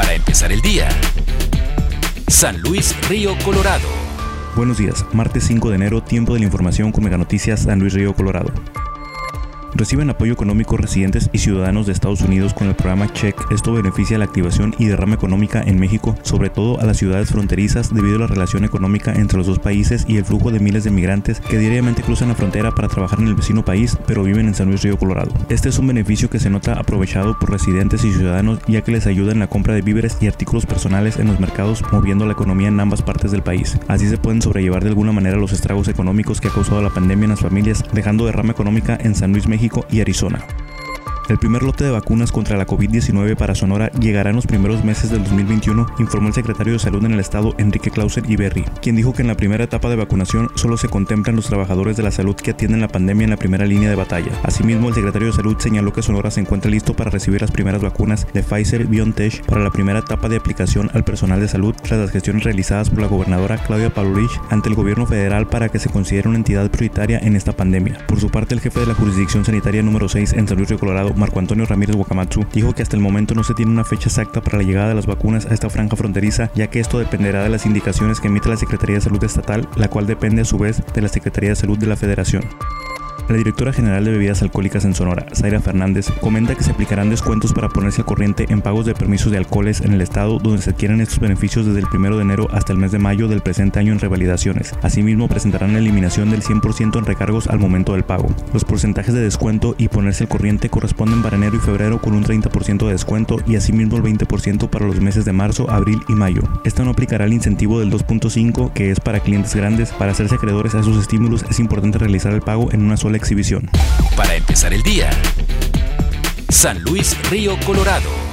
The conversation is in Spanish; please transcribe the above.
Para empezar el día. San Luis Río Colorado. Buenos días, martes 5 de enero, tiempo de la información con Mega Noticias San Luis Río Colorado reciben apoyo económico residentes y ciudadanos de Estados Unidos con el programa Check. Esto beneficia la activación y derrama económica en México, sobre todo a las ciudades fronterizas debido a la relación económica entre los dos países y el flujo de miles de migrantes que diariamente cruzan la frontera para trabajar en el vecino país, pero viven en San Luis Río Colorado. Este es un beneficio que se nota aprovechado por residentes y ciudadanos ya que les ayuda en la compra de víveres y artículos personales en los mercados, moviendo la economía en ambas partes del país. Así se pueden sobrellevar de alguna manera los estragos económicos que ha causado la pandemia en las familias, dejando derrama económica en San Luis, México y Arizona. El primer lote de vacunas contra la COVID-19 para Sonora llegará en los primeros meses del 2021, informó el secretario de Salud en el estado, Enrique Clausen Iberri, quien dijo que en la primera etapa de vacunación solo se contemplan los trabajadores de la salud que atienden la pandemia en la primera línea de batalla. Asimismo, el secretario de Salud señaló que Sonora se encuentra listo para recibir las primeras vacunas de Pfizer BioNTech para la primera etapa de aplicación al personal de salud tras las gestiones realizadas por la gobernadora Claudia Paulrich ante el gobierno federal para que se considere una entidad prioritaria en esta pandemia. Por su parte, el jefe de la jurisdicción sanitaria número 6 en San Luis Río Colorado, Marco Antonio Ramírez Wakamatsu, dijo que hasta el momento no se tiene una fecha exacta para la llegada de las vacunas a esta franja fronteriza, ya que esto dependerá de las indicaciones que emite la Secretaría de Salud Estatal, la cual depende a su vez de la Secretaría de Salud de la Federación. La directora general de bebidas alcohólicas en Sonora, Zaira Fernández, comenta que se aplicarán descuentos para ponerse al corriente en pagos de permisos de alcoholes en el estado donde se adquieren estos beneficios desde el 1 de enero hasta el mes de mayo del presente año en revalidaciones. Asimismo, presentarán la eliminación del 100% en recargos al momento del pago. Los porcentajes de descuento y ponerse al corriente corresponden para enero y febrero con un 30% de descuento y asimismo el 20% para los meses de marzo, abril y mayo. Esto no aplicará el incentivo del 2.5 que es para clientes grandes. Para hacerse acreedores a esos estímulos es importante realizar el pago en una sola exhibición. Para empezar el día, San Luis Río Colorado.